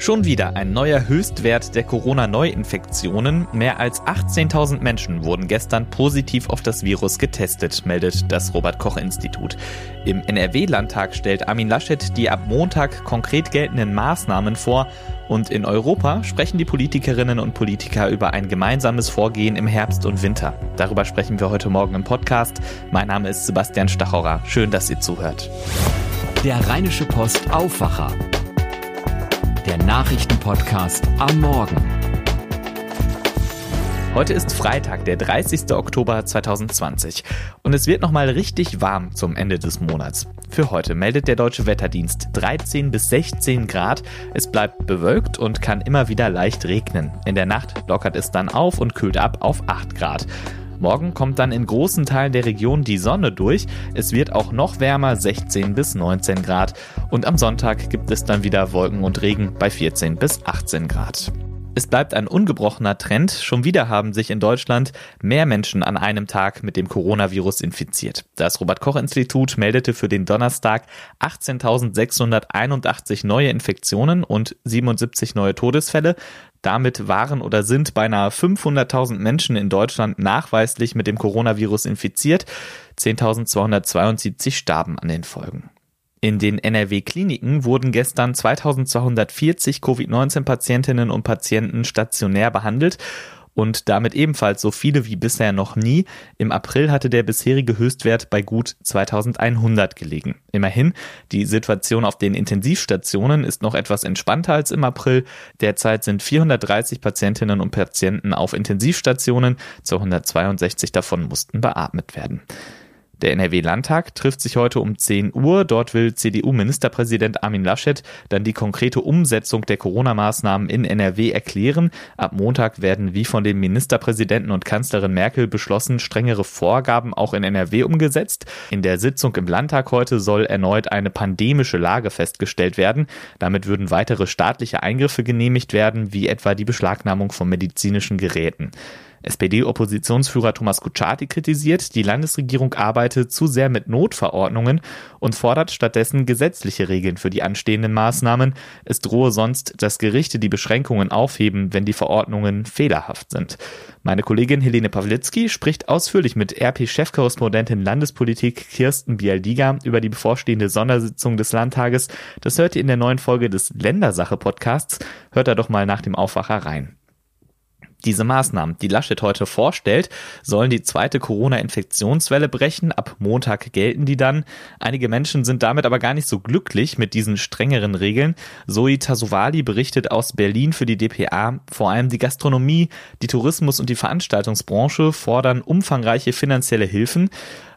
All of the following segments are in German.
Schon wieder ein neuer Höchstwert der Corona-Neuinfektionen. Mehr als 18.000 Menschen wurden gestern positiv auf das Virus getestet, meldet das Robert-Koch-Institut. Im NRW-Landtag stellt Armin Laschet die ab Montag konkret geltenden Maßnahmen vor. Und in Europa sprechen die Politikerinnen und Politiker über ein gemeinsames Vorgehen im Herbst und Winter. Darüber sprechen wir heute Morgen im Podcast. Mein Name ist Sebastian Stachorer. Schön, dass ihr zuhört. Der Rheinische Post Aufwacher der Nachrichtenpodcast am Morgen. Heute ist Freitag, der 30. Oktober 2020 und es wird nochmal richtig warm zum Ende des Monats. Für heute meldet der Deutsche Wetterdienst 13 bis 16 Grad. Es bleibt bewölkt und kann immer wieder leicht regnen. In der Nacht lockert es dann auf und kühlt ab auf 8 Grad. Morgen kommt dann in großen Teilen der Region die Sonne durch. Es wird auch noch wärmer, 16 bis 19 Grad. Und am Sonntag gibt es dann wieder Wolken und Regen bei 14 bis 18 Grad. Es bleibt ein ungebrochener Trend. Schon wieder haben sich in Deutschland mehr Menschen an einem Tag mit dem Coronavirus infiziert. Das Robert Koch Institut meldete für den Donnerstag 18.681 neue Infektionen und 77 neue Todesfälle. Damit waren oder sind beinahe 500.000 Menschen in Deutschland nachweislich mit dem Coronavirus infiziert. 10.272 starben an den Folgen. In den NRW-Kliniken wurden gestern 2240 Covid-19-Patientinnen und Patienten stationär behandelt und damit ebenfalls so viele wie bisher noch nie. Im April hatte der bisherige Höchstwert bei gut 2100 gelegen. Immerhin, die Situation auf den Intensivstationen ist noch etwas entspannter als im April. Derzeit sind 430 Patientinnen und Patienten auf Intensivstationen, 262 davon mussten beatmet werden. Der NRW-Landtag trifft sich heute um 10 Uhr. Dort will CDU-Ministerpräsident Armin Laschet dann die konkrete Umsetzung der Corona-Maßnahmen in NRW erklären. Ab Montag werden wie von dem Ministerpräsidenten und Kanzlerin Merkel beschlossen strengere Vorgaben auch in NRW umgesetzt. In der Sitzung im Landtag heute soll erneut eine pandemische Lage festgestellt werden. Damit würden weitere staatliche Eingriffe genehmigt werden, wie etwa die Beschlagnahmung von medizinischen Geräten. SPD-Oppositionsführer Thomas Kutschaty kritisiert, die Landesregierung arbeite zu sehr mit Notverordnungen und fordert stattdessen gesetzliche Regeln für die anstehenden Maßnahmen. Es drohe sonst, dass Gerichte die Beschränkungen aufheben, wenn die Verordnungen fehlerhaft sind. Meine Kollegin Helene Pawlitzki spricht ausführlich mit RP-Chefkorrespondentin Landespolitik Kirsten Bialdiga über die bevorstehende Sondersitzung des Landtages. Das hört ihr in der neuen Folge des Ländersache-Podcasts. Hört da doch mal nach dem Aufwacher rein. Diese Maßnahmen, die Laschet heute vorstellt, sollen die zweite Corona-Infektionswelle brechen. Ab Montag gelten die dann. Einige Menschen sind damit aber gar nicht so glücklich mit diesen strengeren Regeln. Zoe Tasovali berichtet aus Berlin für die DPA. Vor allem die Gastronomie, die Tourismus und die Veranstaltungsbranche fordern umfangreiche finanzielle Hilfen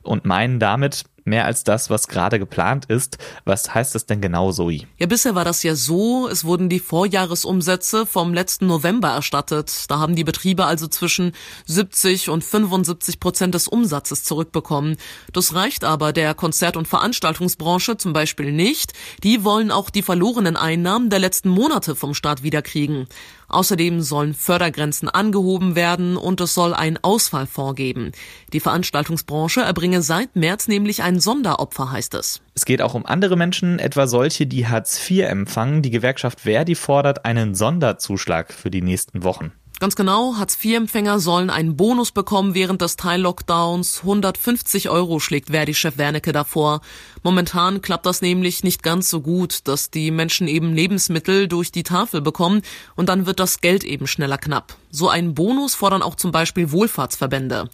und meinen damit, mehr als das, was gerade geplant ist. Was heißt das denn genau, Zoe? Ja, bisher war das ja so, es wurden die Vorjahresumsätze vom letzten November erstattet. Da haben die Betriebe also zwischen 70 und 75 Prozent des Umsatzes zurückbekommen. Das reicht aber der Konzert- und Veranstaltungsbranche zum Beispiel nicht. Die wollen auch die verlorenen Einnahmen der letzten Monate vom Staat wiederkriegen. Außerdem sollen Fördergrenzen angehoben werden und es soll ein Ausfallfonds geben. Die Veranstaltungsbranche erbringe seit März nämlich ein Sonderopfer, heißt es. Es geht auch um andere Menschen, etwa solche, die Hartz IV empfangen. Die Gewerkschaft Verdi fordert einen Sonderzuschlag für die nächsten Wochen. Ganz genau, Hartz-IV-Empfänger sollen einen Bonus bekommen während des Teil-Lockdowns. 150 Euro schlägt Verdi-Chef Wernicke davor. Momentan klappt das nämlich nicht ganz so gut, dass die Menschen eben Lebensmittel durch die Tafel bekommen und dann wird das Geld eben schneller knapp. So einen Bonus fordern auch zum Beispiel Wohlfahrtsverbände.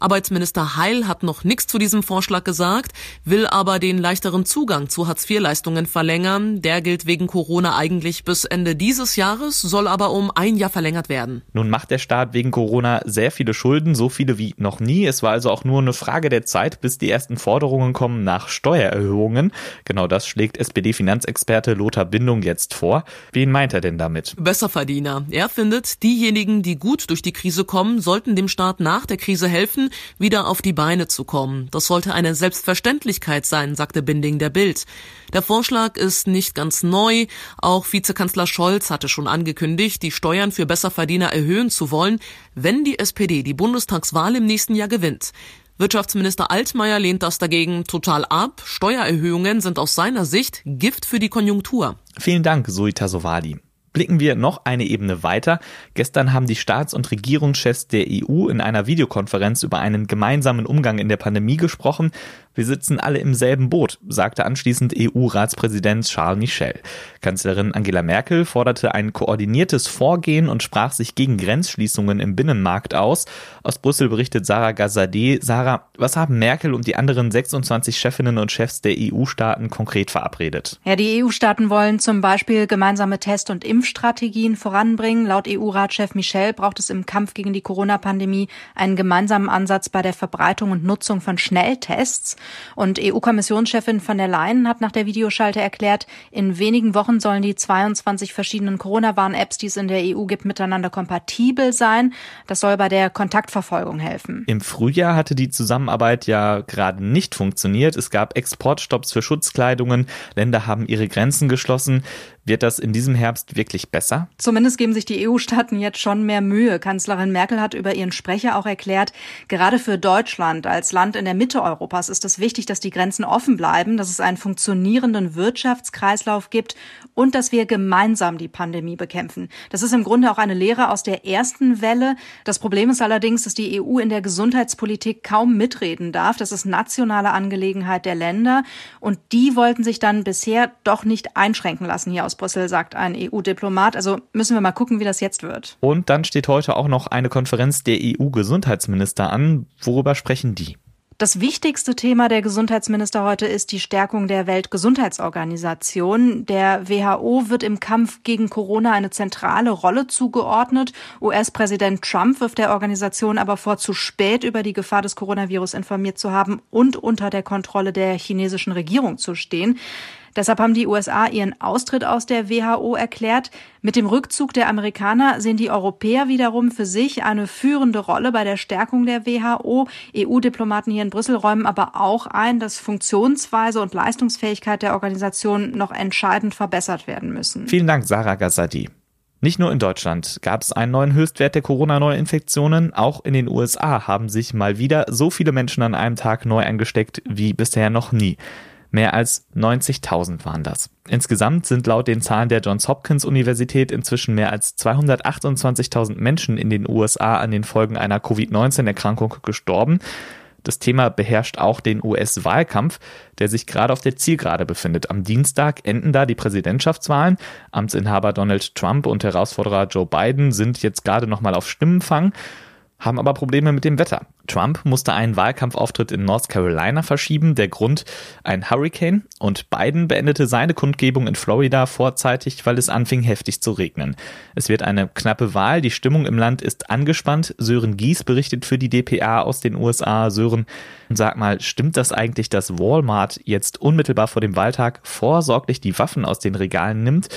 Arbeitsminister Heil hat noch nichts zu diesem Vorschlag gesagt, will aber den leichteren Zugang zu Hartz-IV-Leistungen verlängern. Der gilt wegen Corona eigentlich bis Ende dieses Jahres, soll aber um ein Jahr verlängert werden. Nun macht der Staat wegen Corona sehr viele Schulden, so viele wie noch nie. Es war also auch nur eine Frage der Zeit, bis die ersten Forderungen kommen nach Steuererhöhungen. Genau das schlägt SPD-Finanzexperte Lothar Bindung jetzt vor. Wen meint er denn damit? Besserverdiener. Er findet, diejenigen, die gut durch die Krise kommen, sollten dem Staat nach der Krise helfen, wieder auf die Beine zu kommen. Das sollte eine Selbstverständlichkeit sein, sagte Binding der Bild. Der Vorschlag ist nicht ganz neu. Auch Vizekanzler Scholz hatte schon angekündigt, die Steuern für Besserverdiener erhöhen zu wollen, wenn die SPD die Bundestagswahl im nächsten Jahr gewinnt. Wirtschaftsminister Altmaier lehnt das dagegen total ab. Steuererhöhungen sind aus seiner Sicht Gift für die Konjunktur. Vielen Dank, Suita Sovali. Blicken wir noch eine Ebene weiter. Gestern haben die Staats- und Regierungschefs der EU in einer Videokonferenz über einen gemeinsamen Umgang in der Pandemie gesprochen. Wir sitzen alle im selben Boot, sagte anschließend EU-Ratspräsident Charles Michel. Kanzlerin Angela Merkel forderte ein koordiniertes Vorgehen und sprach sich gegen Grenzschließungen im Binnenmarkt aus. Aus Brüssel berichtet Sarah Gazadeh. Sarah, was haben Merkel und die anderen 26 Chefinnen und Chefs der EU-Staaten konkret verabredet? Ja, die EU-Staaten wollen zum Beispiel gemeinsame Test- und Impfstrategien voranbringen. Laut EU-Ratschef Michel braucht es im Kampf gegen die Corona-Pandemie einen gemeinsamen Ansatz bei der Verbreitung und Nutzung von Schnelltests. Und EU-Kommissionschefin von der Leyen hat nach der Videoschalte erklärt, in wenigen Wochen sollen die 22 verschiedenen Corona-Warn-Apps, die es in der EU gibt, miteinander kompatibel sein. Das soll bei der Kontaktverfolgung helfen. Im Frühjahr hatte die Zusammenarbeit ja gerade nicht funktioniert. Es gab Exportstopps für Schutzkleidungen. Länder haben ihre Grenzen geschlossen. Wird das in diesem Herbst wirklich besser? Zumindest geben sich die EU-Staaten jetzt schon mehr Mühe. Kanzlerin Merkel hat über ihren Sprecher auch erklärt, gerade für Deutschland als Land in der Mitte Europas ist es wichtig, dass die Grenzen offen bleiben, dass es einen funktionierenden Wirtschaftskreislauf gibt und dass wir gemeinsam die Pandemie bekämpfen. Das ist im Grunde auch eine Lehre aus der ersten Welle. Das Problem ist allerdings, dass die EU in der Gesundheitspolitik kaum mitreden darf. Das ist nationale Angelegenheit der Länder und die wollten sich dann bisher doch nicht einschränken lassen hier aus Brüssel, sagt ein EU-Diplomat. Also müssen wir mal gucken, wie das jetzt wird. Und dann steht heute auch noch eine Konferenz der EU-Gesundheitsminister an. Worüber sprechen die? Das wichtigste Thema der Gesundheitsminister heute ist die Stärkung der Weltgesundheitsorganisation. Der WHO wird im Kampf gegen Corona eine zentrale Rolle zugeordnet. US-Präsident Trump wirft der Organisation aber vor, zu spät über die Gefahr des Coronavirus informiert zu haben und unter der Kontrolle der chinesischen Regierung zu stehen. Deshalb haben die USA ihren Austritt aus der WHO erklärt. Mit dem Rückzug der Amerikaner sehen die Europäer wiederum für sich eine führende Rolle bei der Stärkung der WHO. EU-Diplomaten hier in Brüssel räumen aber auch ein, dass Funktionsweise und Leistungsfähigkeit der Organisation noch entscheidend verbessert werden müssen. Vielen Dank, Sarah Gazzadi. Nicht nur in Deutschland gab es einen neuen Höchstwert der Corona-Neuinfektionen, auch in den USA haben sich mal wieder so viele Menschen an einem Tag neu angesteckt wie bisher noch nie. Mehr als 90.000 waren das. Insgesamt sind laut den Zahlen der Johns Hopkins Universität inzwischen mehr als 228.000 Menschen in den USA an den Folgen einer Covid-19-Erkrankung gestorben. Das Thema beherrscht auch den US-Wahlkampf, der sich gerade auf der Zielgerade befindet. Am Dienstag enden da die Präsidentschaftswahlen. Amtsinhaber Donald Trump und Herausforderer Joe Biden sind jetzt gerade nochmal auf Stimmenfang haben aber Probleme mit dem Wetter. Trump musste einen Wahlkampfauftritt in North Carolina verschieben, der Grund ein Hurricane und Biden beendete seine Kundgebung in Florida vorzeitig, weil es anfing heftig zu regnen. Es wird eine knappe Wahl, die Stimmung im Land ist angespannt. Sören Gies berichtet für die DPA aus den USA. Sören, sag mal, stimmt das eigentlich, dass Walmart jetzt unmittelbar vor dem Wahltag vorsorglich die Waffen aus den Regalen nimmt?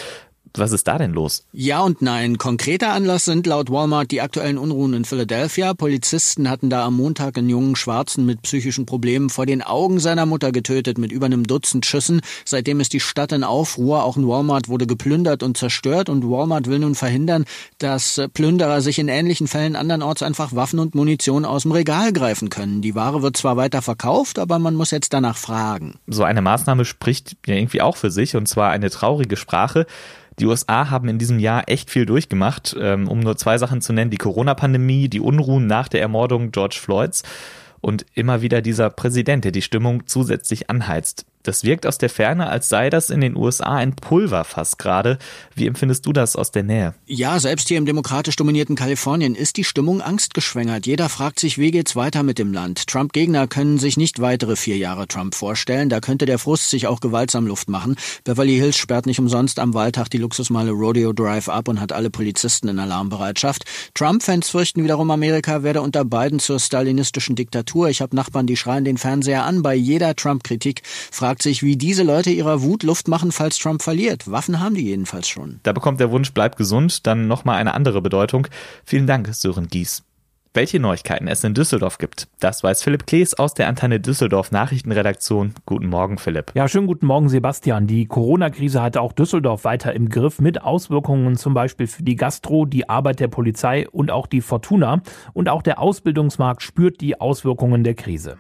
Was ist da denn los? Ja und nein. Konkreter Anlass sind laut Walmart die aktuellen Unruhen in Philadelphia. Polizisten hatten da am Montag einen jungen Schwarzen mit psychischen Problemen vor den Augen seiner Mutter getötet mit über einem Dutzend Schüssen. Seitdem ist die Stadt in Aufruhr. Auch ein Walmart wurde geplündert und zerstört und Walmart will nun verhindern, dass Plünderer sich in ähnlichen Fällen andernorts einfach Waffen und Munition aus dem Regal greifen können. Die Ware wird zwar weiter verkauft, aber man muss jetzt danach fragen. So eine Maßnahme spricht ja irgendwie auch für sich und zwar eine traurige Sprache. Die USA haben in diesem Jahr echt viel durchgemacht, ähm, um nur zwei Sachen zu nennen, die Corona-Pandemie, die Unruhen nach der Ermordung George Floyds und immer wieder dieser Präsident, der die Stimmung zusätzlich anheizt. Das wirkt aus der Ferne, als sei das in den USA ein Pulverfass gerade. Wie empfindest du das aus der Nähe? Ja, selbst hier im demokratisch dominierten Kalifornien ist die Stimmung angstgeschwängert. Jeder fragt sich, wie geht's weiter mit dem Land? Trump-Gegner können sich nicht weitere vier Jahre Trump vorstellen. Da könnte der Frust sich auch gewaltsam Luft machen. Beverly Hills sperrt nicht umsonst am Wahltag die Luxusmeile Rodeo Drive ab und hat alle Polizisten in Alarmbereitschaft. Trump-Fans fürchten wiederum, Amerika werde unter Biden zur stalinistischen Diktatur. Ich habe Nachbarn, die schreien den Fernseher an bei jeder Trump-Kritik fragt sich, wie diese Leute ihrer Wut Luft machen, falls Trump verliert. Waffen haben die jedenfalls schon. Da bekommt der Wunsch, bleib gesund, dann nochmal eine andere Bedeutung. Vielen Dank, Sören Gies. Welche Neuigkeiten es in Düsseldorf gibt, das weiß Philipp Klees aus der Antenne Düsseldorf Nachrichtenredaktion. Guten Morgen, Philipp. Ja, schönen guten Morgen, Sebastian. Die Corona-Krise hatte auch Düsseldorf weiter im Griff mit Auswirkungen zum Beispiel für die Gastro, die Arbeit der Polizei und auch die Fortuna. Und auch der Ausbildungsmarkt spürt die Auswirkungen der Krise.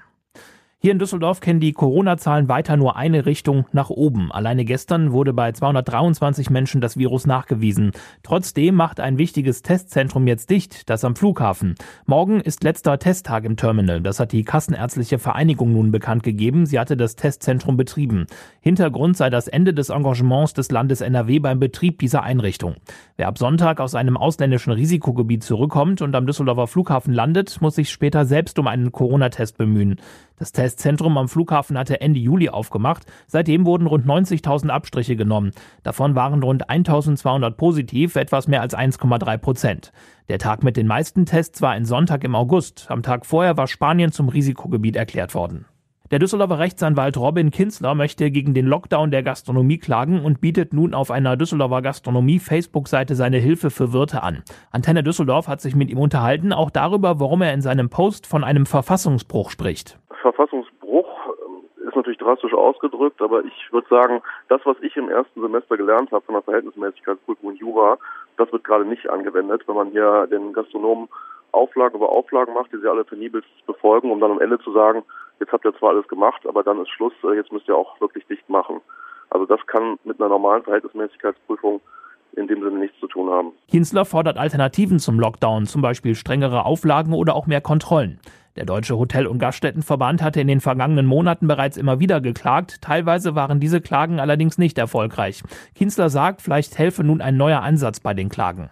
Hier in Düsseldorf kennen die Corona-Zahlen weiter nur eine Richtung nach oben. Alleine gestern wurde bei 223 Menschen das Virus nachgewiesen. Trotzdem macht ein wichtiges Testzentrum jetzt dicht, das am Flughafen. Morgen ist letzter Testtag im Terminal. Das hat die Kassenärztliche Vereinigung nun bekannt gegeben. Sie hatte das Testzentrum betrieben. Hintergrund sei das Ende des Engagements des Landes NRW beim Betrieb dieser Einrichtung. Wer ab Sonntag aus einem ausländischen Risikogebiet zurückkommt und am Düsseldorfer Flughafen landet, muss sich später selbst um einen Corona-Test bemühen. Das Testzentrum am Flughafen hatte Ende Juli aufgemacht. Seitdem wurden rund 90.000 Abstriche genommen. Davon waren rund 1.200 positiv, etwas mehr als 1,3 Prozent. Der Tag mit den meisten Tests war ein Sonntag im August. Am Tag vorher war Spanien zum Risikogebiet erklärt worden. Der Düsseldorfer Rechtsanwalt Robin Kinzler möchte gegen den Lockdown der Gastronomie klagen und bietet nun auf einer Düsseldorfer Gastronomie-Facebook-Seite seine Hilfe für Wirte an. Antenne Düsseldorf hat sich mit ihm unterhalten, auch darüber, warum er in seinem Post von einem Verfassungsbruch spricht. Verfassungsbruch ähm, ist natürlich drastisch ausgedrückt, aber ich würde sagen, das, was ich im ersten Semester gelernt habe von der Verhältnismäßigkeitsprüfung und Jura, das wird gerade nicht angewendet, wenn man hier den Gastronomen Auflagen über Auflagen macht, die sie alle penibelst befolgen, um dann am Ende zu sagen, jetzt habt ihr zwar alles gemacht, aber dann ist Schluss, äh, jetzt müsst ihr auch wirklich dicht machen. Also das kann mit einer normalen Verhältnismäßigkeitsprüfung in dem Sinne nichts zu tun haben. Kienzler fordert Alternativen zum Lockdown, zum Beispiel strengere Auflagen oder auch mehr Kontrollen. Der Deutsche Hotel- und Gaststättenverband hatte in den vergangenen Monaten bereits immer wieder geklagt. Teilweise waren diese Klagen allerdings nicht erfolgreich. Kienzler sagt, vielleicht helfe nun ein neuer Ansatz bei den Klagen.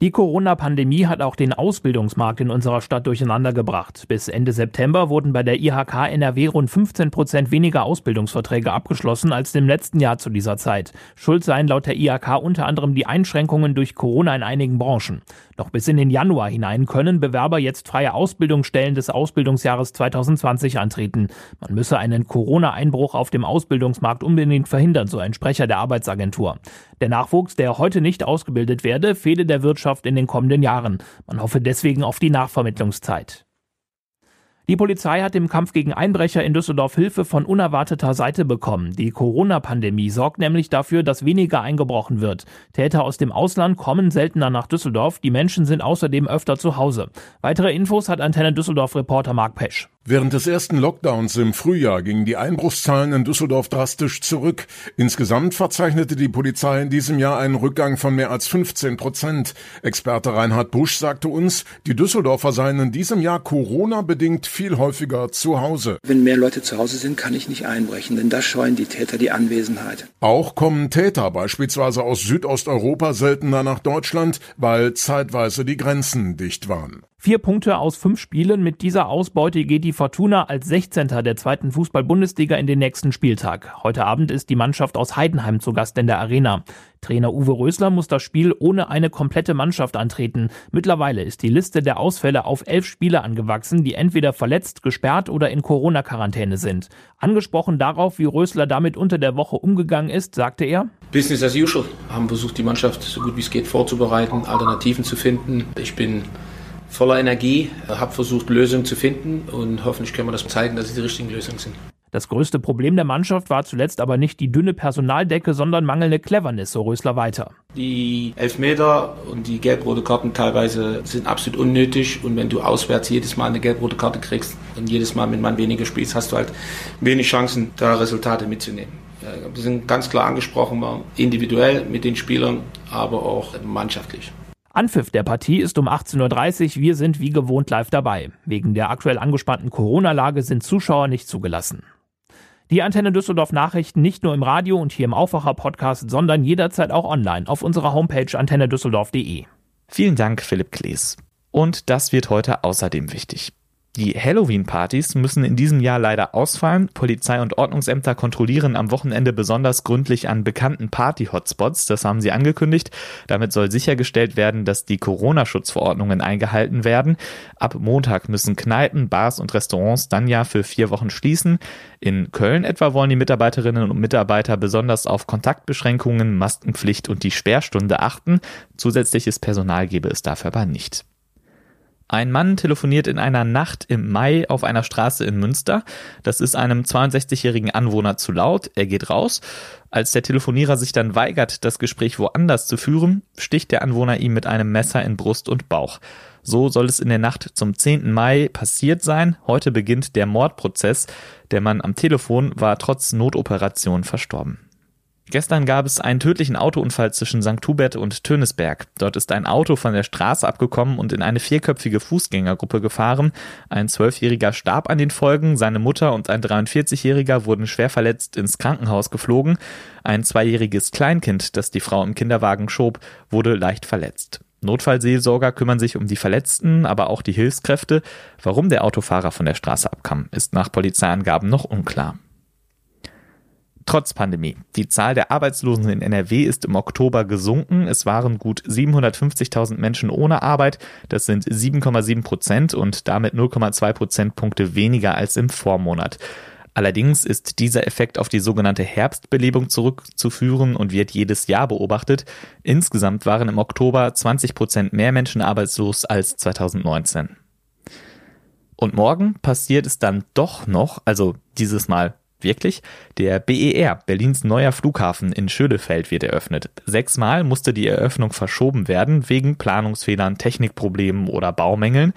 Die Corona-Pandemie hat auch den Ausbildungsmarkt in unserer Stadt durcheinander gebracht. Bis Ende September wurden bei der IHK NRW rund 15 Prozent weniger Ausbildungsverträge abgeschlossen als im letzten Jahr zu dieser Zeit. Schuld seien laut der IHK unter anderem die Einschränkungen durch Corona in einigen Branchen. Noch bis in den Januar hinein können Bewerber jetzt freie Ausbildungsstellen des Ausbildungsjahres 2020 antreten. Man müsse einen Corona-Einbruch auf dem Ausbildungsmarkt unbedingt verhindern, so ein Sprecher der Arbeitsagentur. Der Nachwuchs, der heute nicht ausgebildet werde, fehle der Wirtschaft in den kommenden Jahren. Man hoffe deswegen auf die Nachvermittlungszeit. Die Polizei hat im Kampf gegen Einbrecher in Düsseldorf Hilfe von unerwarteter Seite bekommen. Die Corona-Pandemie sorgt nämlich dafür, dass weniger eingebrochen wird. Täter aus dem Ausland kommen seltener nach Düsseldorf. Die Menschen sind außerdem öfter zu Hause. Weitere Infos hat Antenne Düsseldorf-Reporter Marc Pesch. Während des ersten Lockdowns im Frühjahr gingen die Einbruchszahlen in Düsseldorf drastisch zurück. Insgesamt verzeichnete die Polizei in diesem Jahr einen Rückgang von mehr als 15 Prozent. Experte Reinhard Busch sagte uns, die Düsseldorfer seien in diesem Jahr Corona-bedingt viel häufiger zu Hause. Wenn mehr Leute zu Hause sind, kann ich nicht einbrechen, denn da scheuen die Täter die Anwesenheit. Auch kommen Täter beispielsweise aus Südosteuropa seltener nach Deutschland, weil zeitweise die Grenzen dicht waren. Vier Punkte aus fünf Spielen. Mit dieser Ausbeute geht die Fortuna als 16. der zweiten Fußball-Bundesliga in den nächsten Spieltag. Heute Abend ist die Mannschaft aus Heidenheim zu Gast in der Arena. Trainer Uwe Rösler muss das Spiel ohne eine komplette Mannschaft antreten. Mittlerweile ist die Liste der Ausfälle auf elf Spieler angewachsen, die entweder verletzt, gesperrt oder in Corona-Quarantäne sind. Angesprochen darauf, wie Rösler damit unter der Woche umgegangen ist, sagte er, Business as usual. Haben versucht, die Mannschaft so gut wie es geht vorzubereiten, Alternativen zu finden. Ich bin voller Energie, habe versucht, Lösungen zu finden und hoffentlich können wir das zeigen, dass es die richtigen Lösungen sind. Das größte Problem der Mannschaft war zuletzt aber nicht die dünne Personaldecke, sondern mangelnde Cleverness, so Rösler weiter. Die Elfmeter und die gelb-rote Karten teilweise sind absolut unnötig und wenn du auswärts jedes Mal eine gelb-rote Karte kriegst und jedes Mal mit man weniger spielst, hast du halt wenig Chancen, da Resultate mitzunehmen. Wir sind ganz klar angesprochen worden, individuell mit den Spielern, aber auch mannschaftlich. Anpfiff der Partie ist um 18.30 Uhr. Wir sind wie gewohnt live dabei. Wegen der aktuell angespannten Corona-Lage sind Zuschauer nicht zugelassen. Die Antenne Düsseldorf Nachrichten nicht nur im Radio und hier im Aufwacher Podcast, sondern jederzeit auch online auf unserer Homepage antennedüsseldorf.de. Vielen Dank, Philipp Klees. Und das wird heute außerdem wichtig. Die Halloween-Partys müssen in diesem Jahr leider ausfallen. Polizei und Ordnungsämter kontrollieren am Wochenende besonders gründlich an bekannten Party-Hotspots. Das haben sie angekündigt. Damit soll sichergestellt werden, dass die Corona-Schutzverordnungen eingehalten werden. Ab Montag müssen Kneipen, Bars und Restaurants dann ja für vier Wochen schließen. In Köln etwa wollen die Mitarbeiterinnen und Mitarbeiter besonders auf Kontaktbeschränkungen, Maskenpflicht und die Sperrstunde achten. Zusätzliches Personal gebe es dafür aber nicht. Ein Mann telefoniert in einer Nacht im Mai auf einer Straße in Münster. Das ist einem 62-jährigen Anwohner zu laut. Er geht raus. Als der Telefonierer sich dann weigert, das Gespräch woanders zu führen, sticht der Anwohner ihm mit einem Messer in Brust und Bauch. So soll es in der Nacht zum 10. Mai passiert sein. Heute beginnt der Mordprozess. Der Mann am Telefon war trotz Notoperation verstorben. Gestern gab es einen tödlichen Autounfall zwischen St. Hubert und Tönesberg. Dort ist ein Auto von der Straße abgekommen und in eine vierköpfige Fußgängergruppe gefahren. Ein Zwölfjähriger starb an den Folgen, seine Mutter und ein 43-Jähriger wurden schwer verletzt ins Krankenhaus geflogen. Ein zweijähriges Kleinkind, das die Frau im Kinderwagen schob, wurde leicht verletzt. Notfallseelsorger kümmern sich um die Verletzten, aber auch die Hilfskräfte. Warum der Autofahrer von der Straße abkam, ist nach Polizeiangaben noch unklar. Trotz Pandemie. Die Zahl der Arbeitslosen in NRW ist im Oktober gesunken. Es waren gut 750.000 Menschen ohne Arbeit. Das sind 7,7 Prozent und damit 0,2 Prozentpunkte weniger als im Vormonat. Allerdings ist dieser Effekt auf die sogenannte Herbstbelebung zurückzuführen und wird jedes Jahr beobachtet. Insgesamt waren im Oktober 20 Prozent mehr Menschen arbeitslos als 2019. Und morgen passiert es dann doch noch, also dieses Mal Wirklich? Der BER, Berlins neuer Flughafen in Schönefeld, wird eröffnet. Sechsmal musste die Eröffnung verschoben werden, wegen Planungsfehlern, Technikproblemen oder Baumängeln.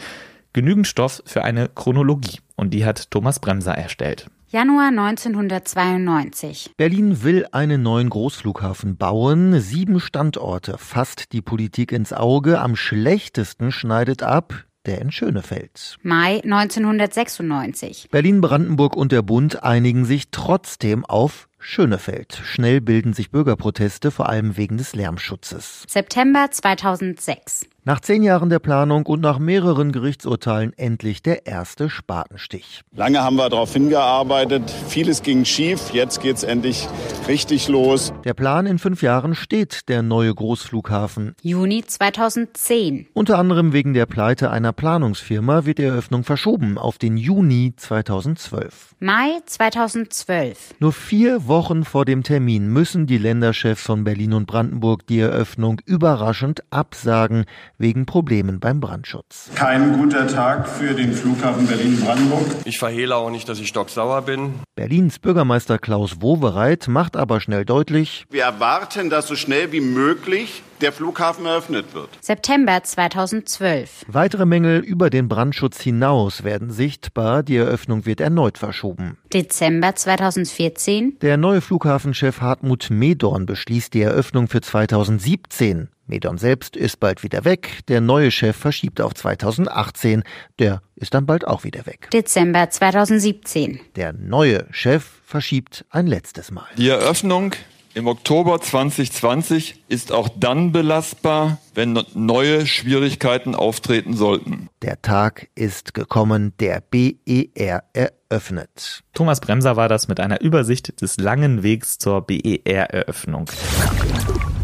Genügend Stoff für eine Chronologie. Und die hat Thomas Bremser erstellt. Januar 1992. Berlin will einen neuen Großflughafen bauen. Sieben Standorte fasst die Politik ins Auge. Am schlechtesten schneidet ab der in Schönefeld. Mai 1996. Berlin, Brandenburg und der Bund einigen sich trotzdem auf Schönefeld. Schnell bilden sich Bürgerproteste, vor allem wegen des Lärmschutzes. September 2006. Nach zehn Jahren der Planung und nach mehreren Gerichtsurteilen endlich der erste Spatenstich. Lange haben wir darauf hingearbeitet, vieles ging schief, jetzt geht's endlich richtig los. Der Plan in fünf Jahren steht, der neue Großflughafen. Juni 2010. Unter anderem wegen der Pleite einer Planungsfirma wird die Eröffnung verschoben auf den Juni 2012. Mai 2012. Nur vier Wochen vor dem Termin müssen die Länderchefs von Berlin und Brandenburg die Eröffnung überraschend absagen wegen Problemen beim Brandschutz. Kein guter Tag für den Flughafen Berlin-Brandenburg. Ich verhehle auch nicht, dass ich stocksauer bin. Berlins Bürgermeister Klaus Wowereit macht aber schnell deutlich, wir erwarten, dass so schnell wie möglich der Flughafen eröffnet wird. September 2012. Weitere Mängel über den Brandschutz hinaus werden sichtbar. Die Eröffnung wird erneut verschoben. Dezember 2014. Der neue Flughafenchef Hartmut Medorn beschließt die Eröffnung für 2017. Medon selbst ist bald wieder weg. Der neue Chef verschiebt auf 2018. Der ist dann bald auch wieder weg. Dezember 2017. Der neue Chef verschiebt ein letztes Mal. Die Eröffnung im Oktober 2020 ist auch dann belastbar, wenn neue Schwierigkeiten auftreten sollten. Der Tag ist gekommen, der BER eröffnet. Thomas Bremser war das mit einer Übersicht des langen Wegs zur BER-Eröffnung.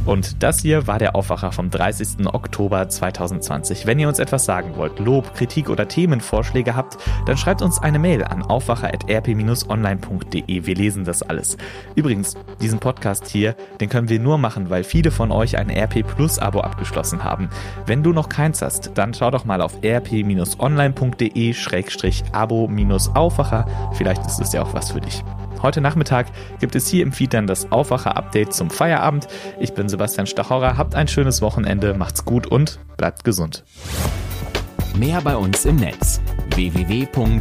Und das hier war der Aufwacher vom 30. Oktober 2020. Wenn ihr uns etwas sagen wollt, Lob, Kritik oder Themenvorschläge habt, dann schreibt uns eine Mail an aufwacher.rp-online.de. Wir lesen das alles. Übrigens, diesen Podcast hier, den können wir nur machen, weil viele von euch ein RP Plus Abo abgeschlossen haben. Wenn du noch keins hast, dann schau doch mal auf rp-online.de-abo-aufwacher. Vielleicht ist es ja auch was für dich. Heute Nachmittag gibt es hier im Feed dann das Aufwacher-Update zum Feierabend. Ich bin Sebastian Stachorra, habt ein schönes Wochenende, macht's gut und bleibt gesund. Mehr bei uns im Netz www.rp-online.de